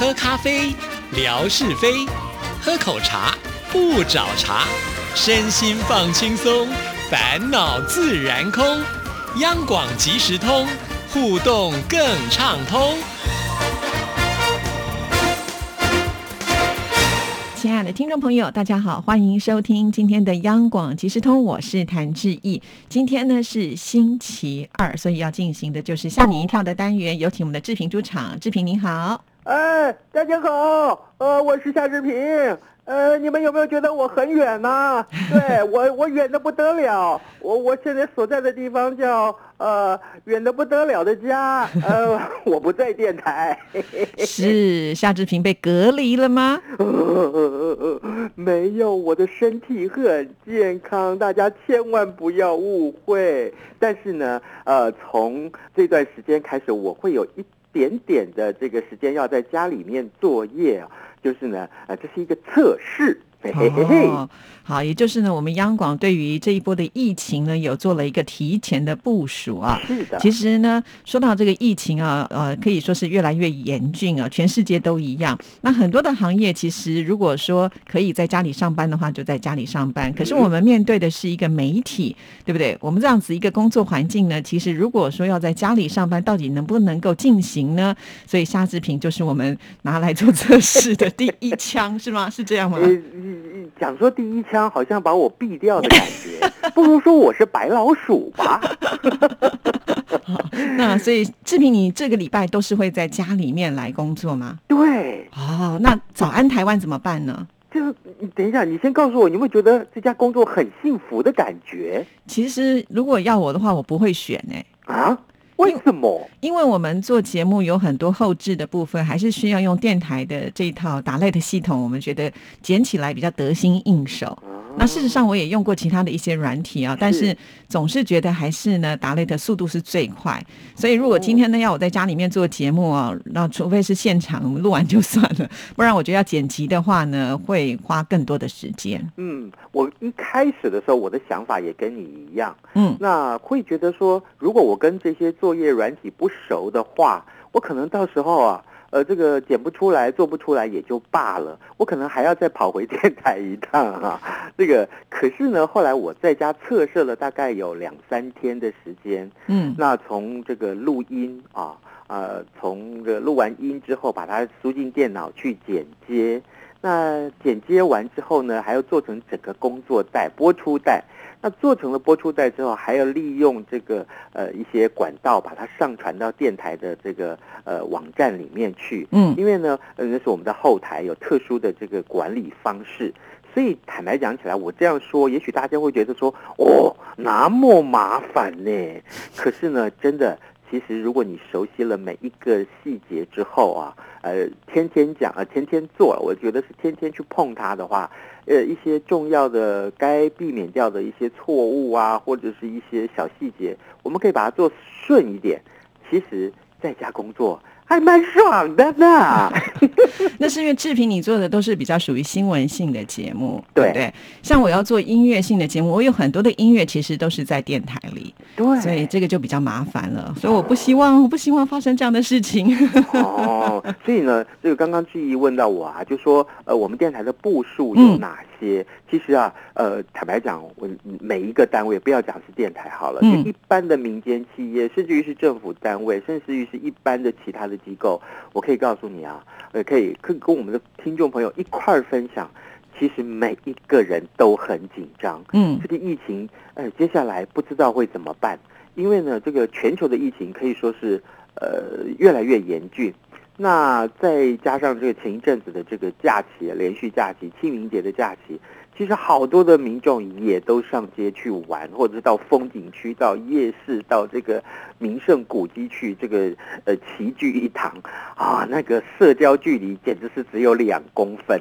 喝咖啡，聊是非；喝口茶，不找茬。身心放轻松，烦恼自然空。央广即时通，互动更畅通。亲爱的听众朋友，大家好，欢迎收听今天的央广即时通，我是谭志毅。今天呢是星期二，所以要进行的就是吓你一跳的单元。有请我们的志平出场，志平您好。哎，大家好，呃，我是夏志平。呃，你们有没有觉得我很远呢？对我，我远的不得了。我我现在所在的地方叫呃远的不得了的家。呃，我不在电台。是夏志平被隔离了吗？没有，我的身体很健康，大家千万不要误会。但是呢，呃，从这段时间开始，我会有一点点的这个时间要在家里面作业啊。就是呢，呃，这是一个测试。哦，好，也就是呢，我们央广对于这一波的疫情呢，有做了一个提前的部署啊。是的。其实呢，说到这个疫情啊，呃，可以说是越来越严峻啊，全世界都一样。那很多的行业，其实如果说可以在家里上班的话，就在家里上班。可是我们面对的是一个媒体，对不对？我们这样子一个工作环境呢，其实如果说要在家里上班，到底能不能够进行呢？所以夏志平就是我们拿来做测试的第一枪，是吗？是这样吗？讲说第一枪好像把我毙掉的感觉，不如说我是白老鼠吧。那所以志平，你这个礼拜都是会在家里面来工作吗？对。哦，那早安台湾怎么办呢？就是你等一下，你先告诉我，你会觉得这家工作很幸福的感觉？其实如果要我的话，我不会选哎。啊？为什么？因为我们做节目有很多后置的部分，还是需要用电台的这一套打类的系统，我们觉得剪起来比较得心应手。那事实上，我也用过其他的一些软体啊，但是总是觉得还是呢，达雷的速度是最快。所以如果今天呢要我在家里面做节目啊，那除非是现场录完就算了，不然我觉得要剪辑的话呢，会花更多的时间。嗯，我一开始的时候，我的想法也跟你一样。嗯，那会觉得说，如果我跟这些作业软体不熟的话，我可能到时候啊。呃，这个剪不出来，做不出来也就罢了，我可能还要再跑回 电台一趟啊。这个可是呢，后来我在家测试了大概有两三天的时间，嗯，那从这个录音啊，呃，从这录完音之后，把它输进电脑去剪接，那剪接完之后呢，还要做成整个工作带、播出带。那做成了播出带之后，还要利用这个呃一些管道把它上传到电台的这个呃网站里面去。嗯，因为呢，呃那是我们的后台有特殊的这个管理方式，所以坦白讲起来，我这样说，也许大家会觉得说，哦，那么麻烦呢。可是呢，真的。其实，如果你熟悉了每一个细节之后啊，呃，天天讲啊，天天做，我觉得是天天去碰它的话，呃，一些重要的该避免掉的一些错误啊，或者是一些小细节，我们可以把它做顺一点。其实，在家工作。还蛮爽的呢。那是因为志平你做的都是比较属于新闻性的节目，对不对？像我要做音乐性的节目，我有很多的音乐其实都是在电台里，对，所以这个就比较麻烦了。所以我不希望，我不希望发生这样的事情。哦，所以呢，这个刚刚志毅问到我啊，就说呃，我们电台的步数有哪些？其实啊，呃，坦白讲，我每一个单位不要讲是电台好了，就一般的民间企业，甚至于是政府单位，甚至于是一般的其他的机构，我可以告诉你啊，呃，可以可以跟我们的听众朋友一块儿分享，其实每一个人都很紧张。嗯，这个疫情，呃，接下来不知道会怎么办，因为呢，这个全球的疫情可以说是呃越来越严峻。那再加上这个前一阵子的这个假期，连续假期，清明节的假期。其实好多的民众也都上街去玩，或者是到风景区、到夜市、到这个名胜古迹去，这个呃齐聚一堂啊，那个社交距离简直是只有两公分。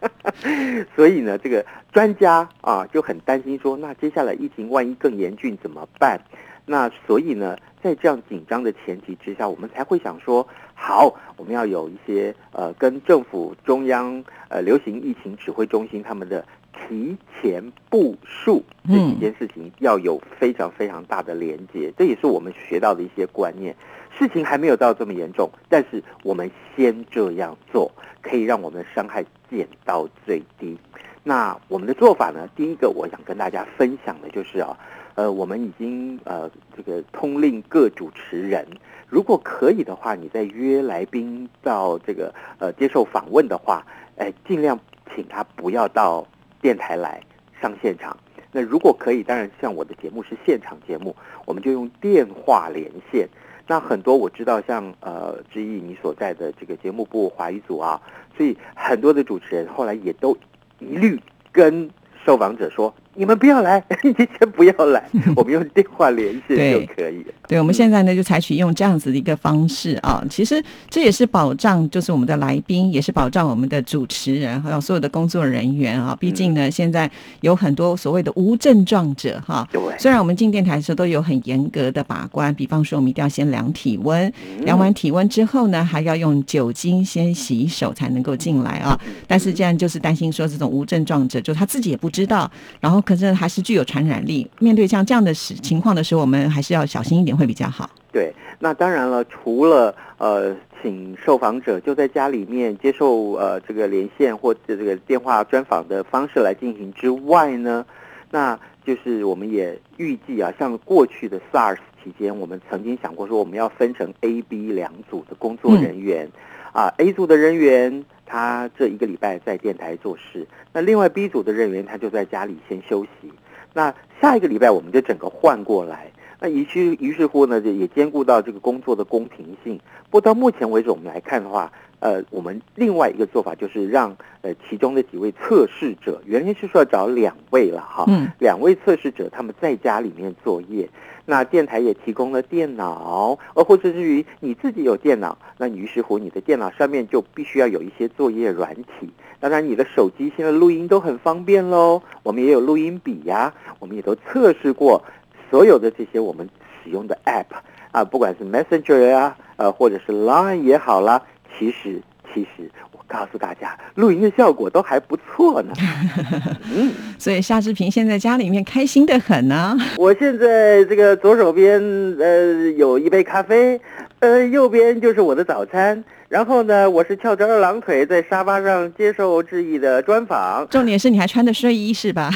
所以呢，这个专家啊就很担心说，那接下来疫情万一更严峻怎么办？那所以呢，在这样紧张的前提之下，我们才会想说，好，我们要有一些呃，跟政府中央呃流行疫情指挥中心他们的提前部署这几件事情要有非常非常大的连接，这也是我们学到的一些观念。事情还没有到这么严重，但是我们先这样做，可以让我们的伤害减到最低。那我们的做法呢？第一个，我想跟大家分享的就是啊，呃，我们已经呃这个通令各主持人，如果可以的话，你再约来宾到这个呃接受访问的话，哎，尽量请他不要到电台来上现场。那如果可以，当然像我的节目是现场节目，我们就用电话连线。那很多我知道，像呃，之毅你所在的这个节目部华语组啊，所以很多的主持人后来也都一律跟受访者说。你们不要来，你先不要来，我们用电话连线就可以。对，我们现在呢就采取用这样子的一个方式啊，其实这也是保障，就是我们的来宾，也是保障我们的主持人还有所有的工作人员啊。毕竟呢，现在有很多所谓的无症状者哈。对。虽然我们进电台的时候都有很严格的把关，比方说我们一定要先量体温，量完体温之后呢，还要用酒精先洗手才能够进来啊。但是这样就是担心说这种无症状者，就他自己也不知道，然后可是还是具有传染力。面对像这样的情况的时候，我们还是要小心一点会比较好。对，那当然了，除了呃，请受访者就在家里面接受呃这个连线或者这个电话专访的方式来进行之外呢，那就是我们也预计啊，像过去的 SARS 期间，我们曾经想过说，我们要分成 A、B 两组的工作人员啊，A 组的人员。他这一个礼拜在电台做事，那另外 B 组的人员他就在家里先休息。那下一个礼拜我们就整个换过来，那于是于是乎呢，就也兼顾到这个工作的公平性。不过到目前为止我们来看的话，呃，我们另外一个做法就是让呃其中的几位测试者，原先是说要找两位了哈，嗯两位测试者他们在家里面作业。那电台也提供了电脑，而或者至于你自己有电脑，那于是乎你的电脑上面就必须要有一些作业软体。当然，你的手机现在录音都很方便喽，我们也有录音笔呀，我们也都测试过所有的这些我们使用的 App 啊，不管是 Messenger 呀，呃，或者是 Line 也好啦，其实其实我。告诉大家，录音的效果都还不错呢。嗯，所以夏志平现在家里面开心的很呢。我现在这个左手边呃有一杯咖啡，呃右边就是我的早餐。然后呢，我是翘着二郎腿在沙发上接受志毅的专访。重点是你还穿的睡衣是吧？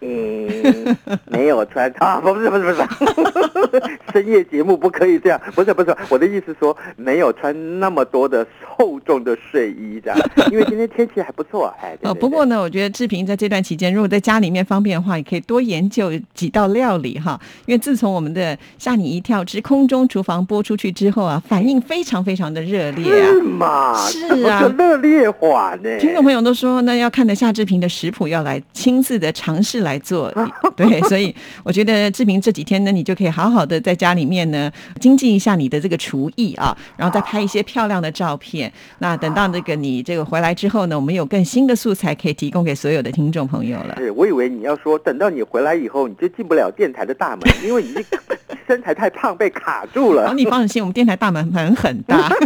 嗯，没有穿啊，不是不是不是，深夜节目不可以这样，不是不是，我的意思说没有穿那么多的厚重的睡衣这样，因为今天天气还不错，哎。哦，不过呢，我觉得志平在这段期间，如果在家里面方便的话，也可以多研究几道料理哈，因为自从我们的吓你一跳之空中厨房播出去之后啊，反应非常非常的热烈啊，是吗？是啊，热烈化呢。听众朋友都说，那要看着夏志平的食谱，要来亲自的尝试来。做 对，所以我觉得志平这几天呢，你就可以好好的在家里面呢精进一下你的这个厨艺啊，然后再拍一些漂亮的照片。那等到那个你这个回来之后呢，我们有更新的素材可以提供给所有的听众朋友了。是我以为你要说等到你回来以后，你就进不了电台的大门，因为你身材太胖被卡住了。你放心，我们电台大门门很大。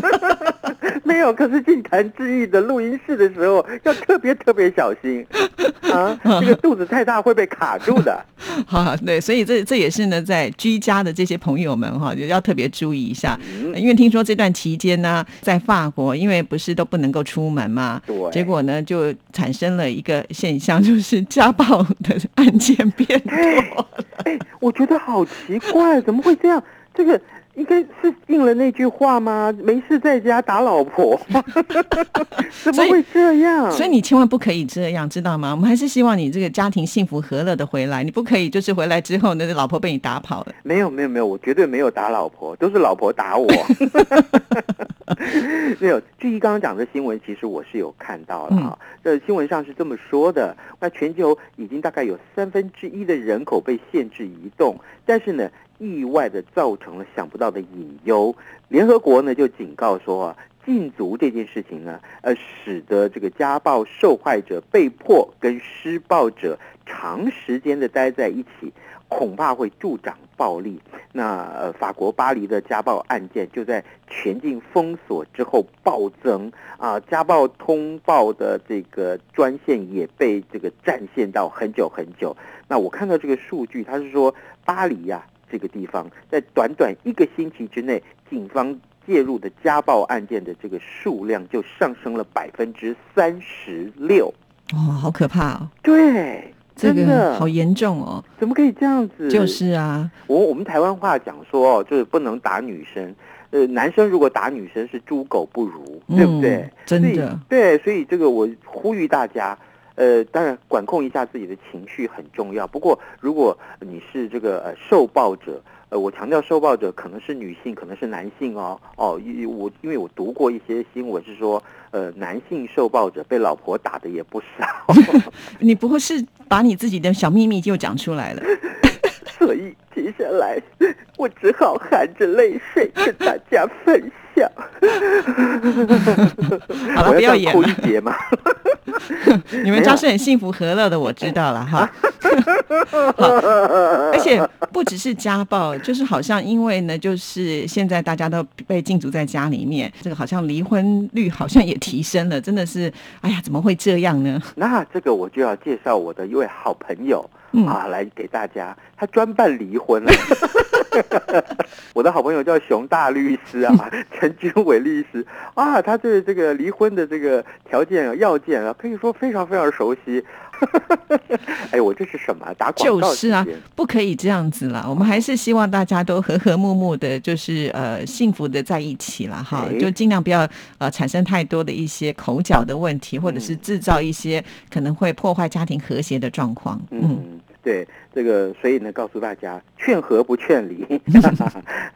没有，可是进谈志毅的录音室的时候要特别特别小心 啊，这个肚子太大会被卡住的。好，对，所以这这也是呢，在居家的这些朋友们哈，也要特别注意一下，因为听说这段期间呢，在法国，因为不是都不能够出门嘛，对，结果呢就产生了一个现象，就是家暴的案件变多了。哎，我觉得好奇怪，怎么会这样？这个。应该是应了那句话吗？没事在家打老婆，怎么会这样？所以你千万不可以这样，知道吗？我们还是希望你这个家庭幸福和乐的回来。你不可以就是回来之后，那个老婆被你打跑了。没有没有没有，我绝对没有打老婆，都是老婆打我。没有，至于刚刚讲的新闻，其实我是有看到了哈。这新闻上是这么说的：那全球已经大概有三分之一的人口被限制移动，但是呢。意外的造成了想不到的隐忧，联合国呢就警告说啊，禁足这件事情呢，呃，使得这个家暴受害者被迫跟施暴者长时间的待在一起，恐怕会助长暴力。那呃，法国巴黎的家暴案件就在全境封锁之后暴增啊，家暴通报的这个专线也被这个占线到很久很久。那我看到这个数据，他是说巴黎呀这个地方在短短一个星期之内，警方介入的家暴案件的这个数量就上升了百分之三十六。哦，好可怕哦！对，这个好严重哦！怎么可以这样子？就是啊，我我们台湾话讲说，就是不能打女生。呃，男生如果打女生是猪狗不如，对不对？真的，对，所以这个我呼吁大家。呃，当然管控一下自己的情绪很重要。不过，如果你是这个呃受暴者，呃，我强调受暴者可能是女性，可能是男性哦。哦，因我因为我读过一些新闻，是说呃男性受暴者被老婆打的也不少。你不会是把你自己的小秘密就讲出来了？所以接下来我只好含着泪水跟大家分享。好了，不要演了。一嘛。你们家是很幸福和乐的，我知道了哈。好，而且不只是家暴，就是好像因为呢，就是现在大家都被禁足在家里面，这个好像离婚率好像也提升了，真的是，哎呀，怎么会这样呢？那这个我就要介绍我的一位好朋友啊，来给大家，他专办离婚了。我的好朋友叫熊大律师啊，陈君伟律师啊，他对这个离婚的这个条件啊、要件啊，可以说非常非常熟悉。哎，我这是什么打广告？就是啊，不可以这样子了。我们还是希望大家都和和睦睦的，就是呃幸福的在一起了哈。就尽量不要呃产生太多的一些口角的问题，或者是制造一些可能会破坏家庭和谐的状况。嗯，对，这个所以呢，告诉大家，劝和不劝离。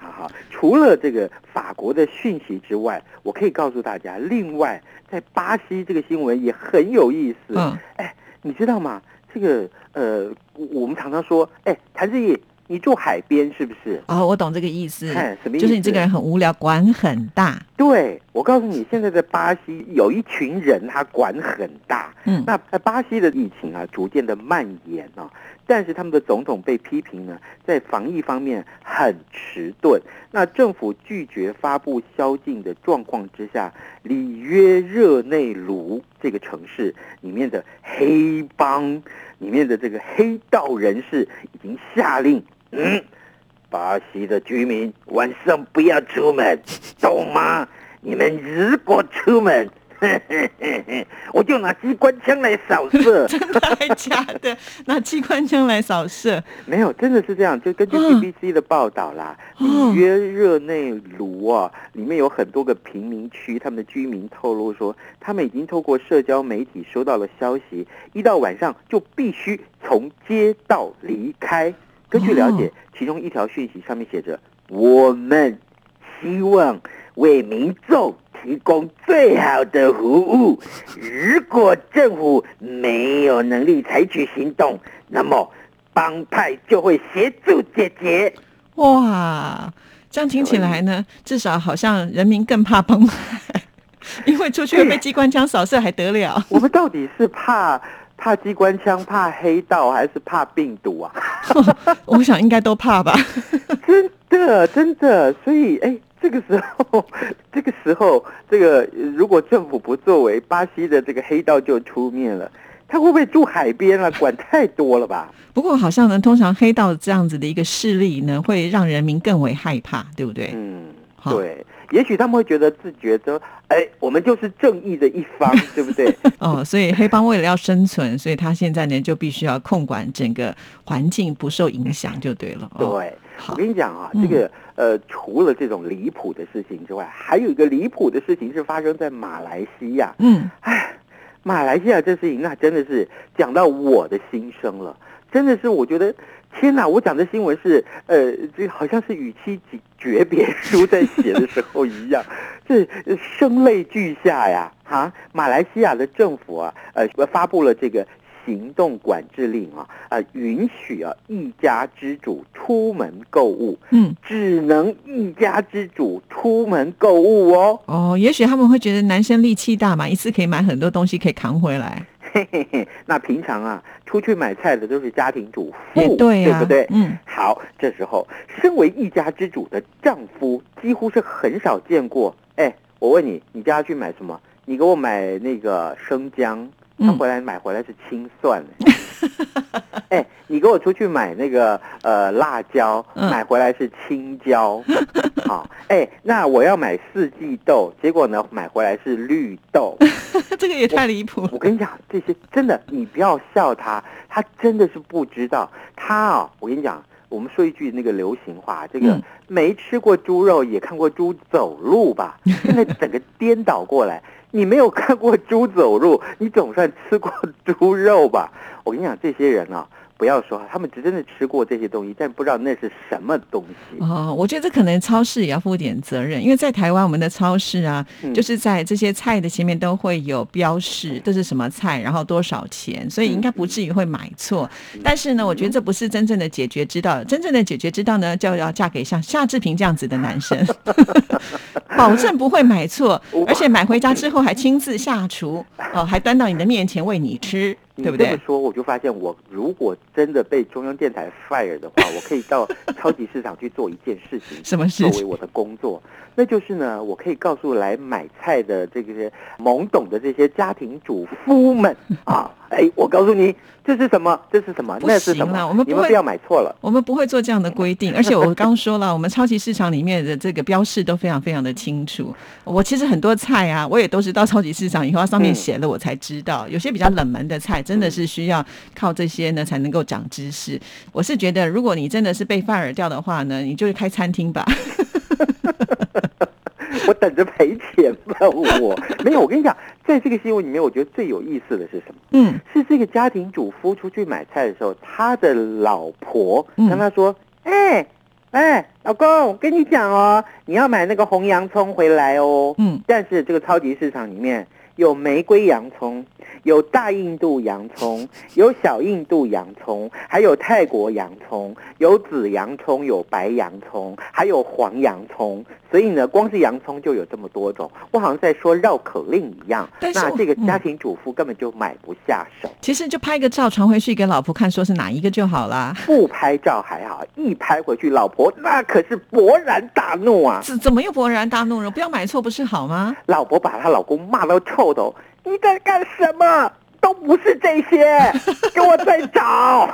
好好，除了这个法国的讯息之外，我可以告诉大家，另外在巴西这个新闻也很有意思。嗯，哎。你知道吗？这个呃，我们常常说，哎，谭志毅，你住海边是不是？哦，我懂这个意思。什么意思？就是你这个人很无聊，管很大。对，我告诉你，现在在巴西有一群人，他管很大。嗯，那在巴西的疫情啊，逐渐的蔓延啊。但是他们的总统被批评呢，在防疫方面很迟钝。那政府拒绝发布宵禁的状况之下，里约热内卢这个城市里面的黑帮里面的这个黑道人士已经下令，嗯，巴西的居民晚上不要出门，懂吗？你们如果出门。我就拿机关枪来扫射，真的还假的？拿机关枪来扫射？没有，真的是这样。就根据 BBC 的报道啦，里约热内卢啊，里面有很多个贫民区，他们的居民透露说，他们已经透过社交媒体收到了消息，一到晚上就必须从街道离开。根据了解，其中一条讯息上面写着：“我们希望为民众。”提供最好的服务。如果政府没有能力采取行动，那么帮派就会协助解决。哇，这样听起来呢，至少好像人民更怕帮派，因为出去被机关枪扫射还得了？我们到底是怕怕机关枪、怕黑道，还是怕病毒啊？我想应该都怕吧。真的，真的，所以哎。这个时候，这个时候，这个如果政府不作为，巴西的这个黑道就出面了。他会不会住海边啊？管太多了吧？不过好像呢，通常黑道这样子的一个势力呢，会让人民更为害怕，对不对？嗯，对。也许他们会觉得自觉得，哎，我们就是正义的一方，对不对？哦，所以黑帮为了要生存，所以他现在呢就必须要控管整个环境不受影响，就对了。对，我跟你讲啊，这个呃，除了这种离谱的事情之外，还有一个离谱的事情是发生在马来西亚。嗯，哎，马来西亚这事情那真的是讲到我的心声了，真的是我觉得。天哪！我讲的新闻是，呃，这好像是与妻诀别书在写的时候一样，这声泪俱下呀！哈，马来西亚的政府啊，呃，发布了这个行动管制令啊，啊，允许啊一家之主出门购物，嗯，只能一家之主出门购物哦。哦，也许他们会觉得男生力气大嘛，一次可以买很多东西，可以扛回来。嘿嘿嘿，那平常啊，出去买菜的都是家庭主妇，对对不对？嗯，好，这时候身为一家之主的丈夫，几乎是很少见过。哎，我问你，你叫他去买什么？你给我买那个生姜，他回来买回来是青蒜。哎，你给我出去买那个呃辣椒，买回来是青椒。好，哎，那我要买四季豆，结果呢买回来是绿豆。这个也太离谱了。我跟你讲，这些真的，你不要笑他，他真的是不知道。他啊，我跟你讲，我们说一句那个流行话，这个没吃过猪肉也看过猪走路吧？现在整个颠倒过来。你没有看过猪走路，你总算吃过猪肉吧？我跟你讲，这些人啊。不要说，他们只真的吃过这些东西，但不知道那是什么东西。哦，我觉得这可能超市也要负点责任，因为在台湾，我们的超市啊，就是在这些菜的前面都会有标示，这是什么菜，然后多少钱，所以应该不至于会买错。但是呢，我觉得这不是真正的解决之道。真正的解决之道呢，就要嫁给像夏志平这样子的男生，保证不会买错，而且买回家之后还亲自下厨，哦，还端到你的面前喂你吃。对不对？这么说，我就发现，我如果真的被中央电台 fire 的话，我可以到超级市场去做一件事情，什么事？作为我的工作，那就是呢，我可以告诉来买菜的这个懵懂的这些家庭主妇们 啊，哎，我告诉你。这是什么？这是什么？那是什么？我们不会要买错了。我们不会做这样的规定。而且我刚说了，我们超级市场里面的这个标示都非常非常的清楚。我其实很多菜啊，我也都是到超级市场以后，它上面写了我才知道。有些比较冷门的菜，真的是需要靠这些呢才能够长知识。我是觉得，如果你真的是被 fire 掉的话呢，你就开餐厅吧。我等着赔钱吧！我没有。我跟你讲，在这个新闻里面，我觉得最有意思的是什么？嗯，是这个家庭主夫出去买菜的时候，他的老婆跟他说：“哎哎，老公，我跟你讲哦，你要买那个红洋葱回来哦。”嗯，但是这个超级市场里面有玫瑰洋葱。有大印度洋葱，有小印度洋葱，还有泰国洋葱，有紫洋葱，有白洋葱，还有黄洋葱。所以呢，光是洋葱就有这么多种。我好像在说绕口令一样。那这个家庭主妇根本就买不下手。其实就拍个照传回去给老婆看，说是哪一个就好了。不拍照还好，一拍回去，老婆那可是勃然大怒啊！怎怎么又勃然大怒了？不要买错不是好吗？老婆把她老公骂到臭头。你在干什么？都不是这些，给我再找。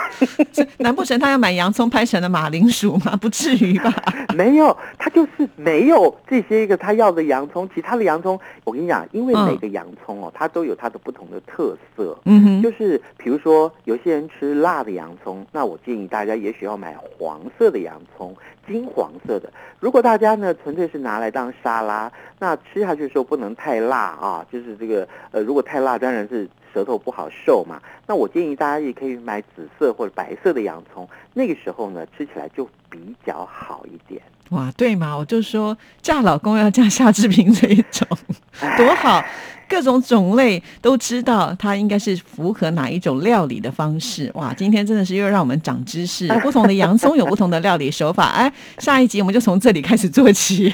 难不成他要买洋葱拍成了马铃薯吗？不至于吧？没有，他就是没有这些一个他要的洋葱。其他的洋葱，我跟你讲，因为每个洋葱哦，它都有它的不同的特色。嗯哼，就是比如说，有些人吃辣的洋葱，那我建议大家也许要买黄色的洋葱。金黄色的，如果大家呢纯粹是拿来当沙拉，那吃下去的时候不能太辣啊，就是这个呃，如果太辣当然是舌头不好受嘛。那我建议大家也可以买紫色或者白色的洋葱，那个时候呢吃起来就比较好一点。哇，对嘛，我就说嫁老公要嫁夏志平这一种，多好。各种种类都知道，它应该是符合哪一种料理的方式。哇，今天真的是又让我们长知识。不同的洋葱有不同的料理手法。哎，下一集我们就从这里开始做起。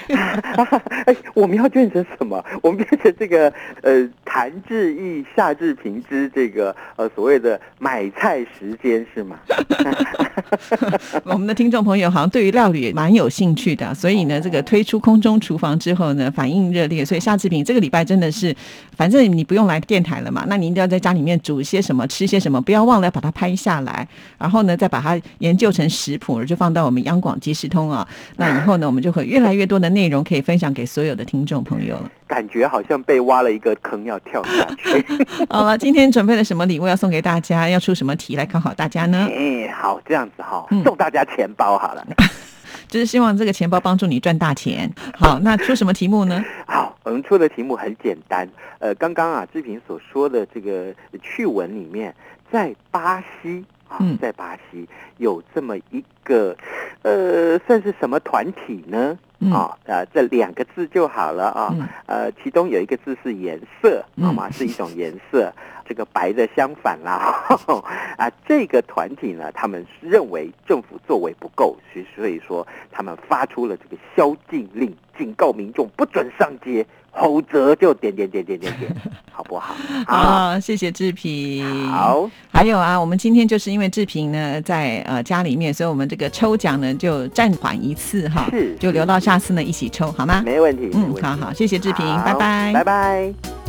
我们要变成什么？我们变成这个呃，谭志毅、夏志平之这个呃所谓的买菜时间是吗？我们的听众朋友好像对于料理蛮有兴趣的，所以呢，这个推出空中厨房之后呢，反应热烈。所以夏志平这个礼拜真的是。反正你不用来电台了嘛，那你一定要在家里面煮些什么，吃些什么，不要忘了把它拍下来，然后呢，再把它研究成食谱，就放到我们央广即时通啊。那以后呢，我们就会越来越多的内容可以分享给所有的听众朋友了。感觉好像被挖了一个坑要跳下去。好了，今天准备了什么礼物要送给大家？要出什么题来考考大家呢？哎，好，这样子哈，送大家钱包好了。就是希望这个钱包帮助你赚大钱。好，那出什么题目呢？好，我们出的题目很简单。呃，刚刚啊志平所说的这个趣闻里面，在巴西啊，在巴西有这么一个，呃，算是什么团体呢？啊，呃，这两个字就好了啊。呃，其中有一个字是颜色，好吗？是一种颜色，这个白的相反啦。啊，这个团体呢，他们认为政府作为不够，所以所以说他们发出了这个宵禁令，警告民众不准上街。否则就点点点点点点，好不好？好，谢谢志平。好，还有啊，我们今天就是因为志平呢在呃家里面，所以我们这个抽奖呢就暂缓一次哈，是，就留到下次呢一起抽好吗？没问题。嗯，好好，谢谢志平，拜拜，拜拜。